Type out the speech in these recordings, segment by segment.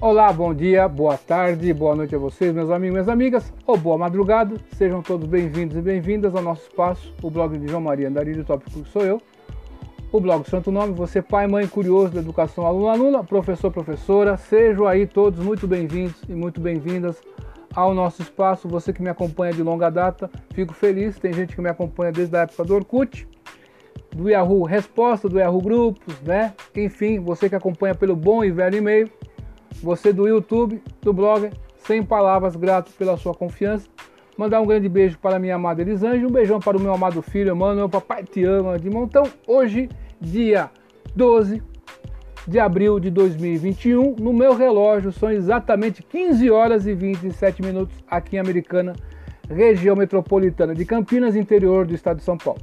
Olá, bom dia, boa tarde, boa noite a vocês, meus amigos minhas amigas, ou boa madrugada. Sejam todos bem-vindos e bem-vindas ao nosso espaço, o blog de João Maria Andarilho, tópico que sou eu. O blog Santo Nome, você pai, mãe, curioso da educação, aluno, aluna, professor, professora, sejam aí todos muito bem-vindos e muito bem-vindas ao nosso espaço. Você que me acompanha de longa data, fico feliz. Tem gente que me acompanha desde a época do Orkut, do Yahoo Resposta, do Yahoo Grupos, né? Enfim, você que acompanha pelo bom e velho e-mail, você do YouTube, do blog, sem palavras, grato pela sua confiança. Mandar um grande beijo para minha amada Elisângela, um beijão para o meu amado filho, mano, meu papai te ama de montão. Hoje, dia 12 de abril de 2021, no meu relógio são exatamente 15 horas e 27 minutos aqui em Americana, região metropolitana de Campinas, interior do estado de São Paulo.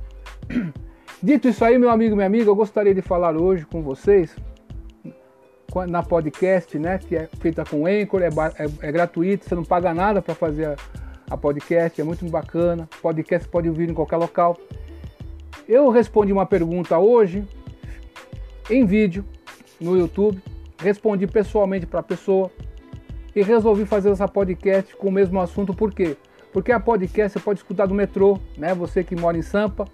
Dito isso aí, meu amigo minha amiga, eu gostaria de falar hoje com vocês na podcast, né, que é feita com Anchor, é, é, é gratuito, você não paga nada para fazer a, a, podcast, é muito bacana. Podcast pode ouvir em qualquer local. Eu respondi uma pergunta hoje em vídeo no YouTube, respondi pessoalmente para a pessoa e resolvi fazer essa podcast com o mesmo assunto, por quê? Porque a podcast você pode escutar do metrô, né? Você que mora em Sampa,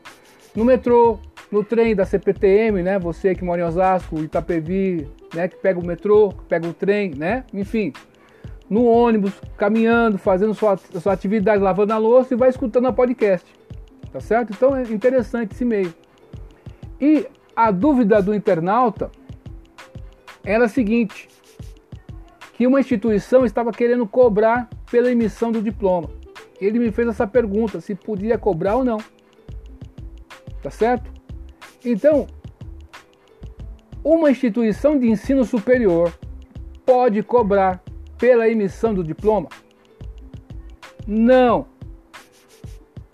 no metrô, no trem da CPTM, né? Você que mora em Osasco, Itapevi, né? Que pega o metrô, pega o trem, né? Enfim, no ônibus, caminhando, fazendo sua, sua atividade, lavando a louça e vai escutando a podcast, tá certo? Então é interessante esse meio. E a dúvida do internauta era a seguinte: que uma instituição estava querendo cobrar pela emissão do diploma. Ele me fez essa pergunta se podia cobrar ou não. Tá certo? Então, uma instituição de ensino superior pode cobrar pela emissão do diploma? Não.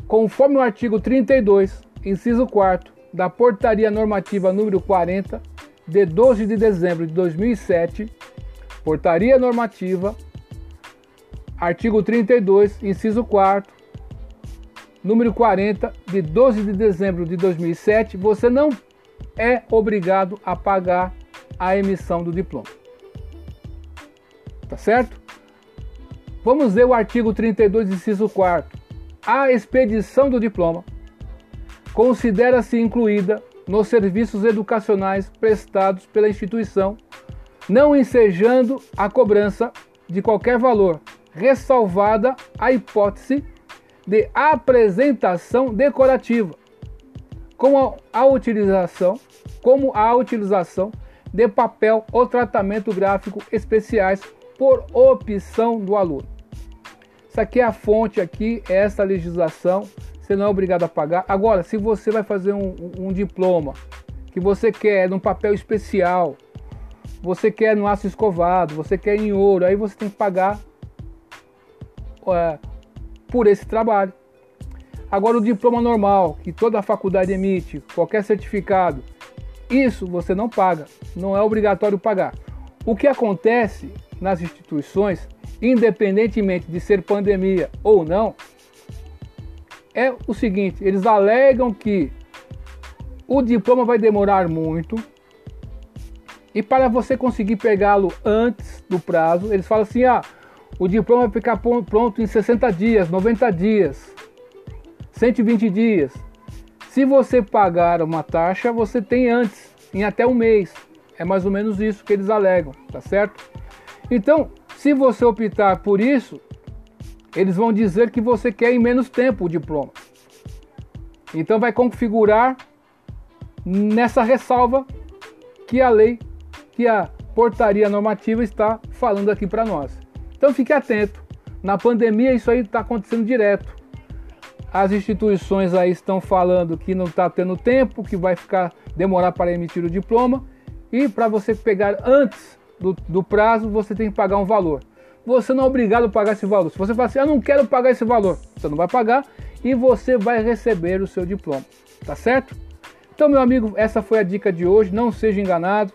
Conforme o artigo 32, inciso 4 da Portaria Normativa número 40, de 12 de dezembro de 2007, Portaria Normativa, artigo 32, inciso 4 número 40, de 12 de dezembro de 2007, você não é obrigado a pagar a emissão do diploma. Tá certo? Vamos ver o artigo 32, inciso 4. A expedição do diploma considera-se incluída nos serviços educacionais prestados pela instituição, não ensejando a cobrança de qualquer valor, ressalvada a hipótese de apresentação decorativa, como a utilização, como a utilização de papel ou tratamento gráfico especiais por opção do aluno. Isso aqui é a fonte aqui, é essa legislação, você não é obrigado a pagar. Agora, se você vai fazer um, um diploma que você quer num papel especial, você quer no aço escovado, você quer em ouro, aí você tem que pagar é, por esse trabalho. Agora, o diploma normal, que toda faculdade emite, qualquer certificado, isso você não paga, não é obrigatório pagar. O que acontece nas instituições, independentemente de ser pandemia ou não, é o seguinte: eles alegam que o diploma vai demorar muito e para você conseguir pegá-lo antes do prazo, eles falam assim: ah, o diploma vai ficar pronto em 60 dias, 90 dias, 120 dias. Se você pagar uma taxa, você tem antes, em até um mês. É mais ou menos isso que eles alegam, tá certo? Então, se você optar por isso, eles vão dizer que você quer em menos tempo o diploma. Então vai configurar nessa ressalva que a lei, que a portaria normativa está falando aqui para nós. Então fique atento. Na pandemia isso aí está acontecendo direto. As instituições aí estão falando que não está tendo tempo, que vai ficar demorar para emitir o diploma e para você pegar antes do, do, prazo você tem que pagar um valor. Você não é obrigado a pagar esse valor. Se você falar assim, eu não quero pagar esse valor, você não vai pagar e você vai receber o seu diploma, tá certo? Então, meu amigo, essa foi a dica de hoje. Não seja enganado,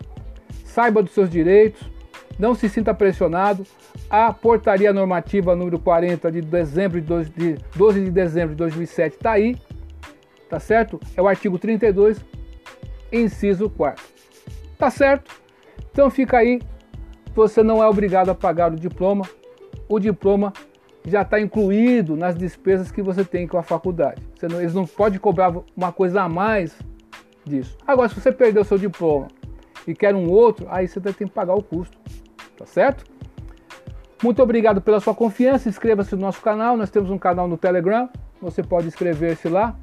saiba dos seus direitos, não se sinta pressionado. A portaria normativa número 40 de dezembro de, de 12 de dezembro de 2007 está aí, tá certo? É o artigo 32, inciso 4. Tá certo? Então fica aí você não é obrigado a pagar o diploma. O diploma já está incluído nas despesas que você tem com a faculdade. Não, eles não podem cobrar uma coisa a mais disso. Agora, se você perdeu seu diploma e quer um outro, aí você tem que pagar o custo. Tá certo? Muito obrigado pela sua confiança. Inscreva-se no nosso canal. Nós temos um canal no Telegram. Você pode inscrever-se lá.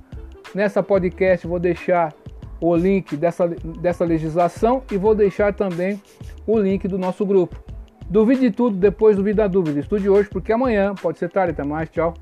Nessa podcast vou deixar o link dessa, dessa legislação e vou deixar também o link do nosso grupo. Duvide de tudo, depois duvide da dúvida. Estude hoje, porque amanhã pode ser tarde. Até mais, tchau.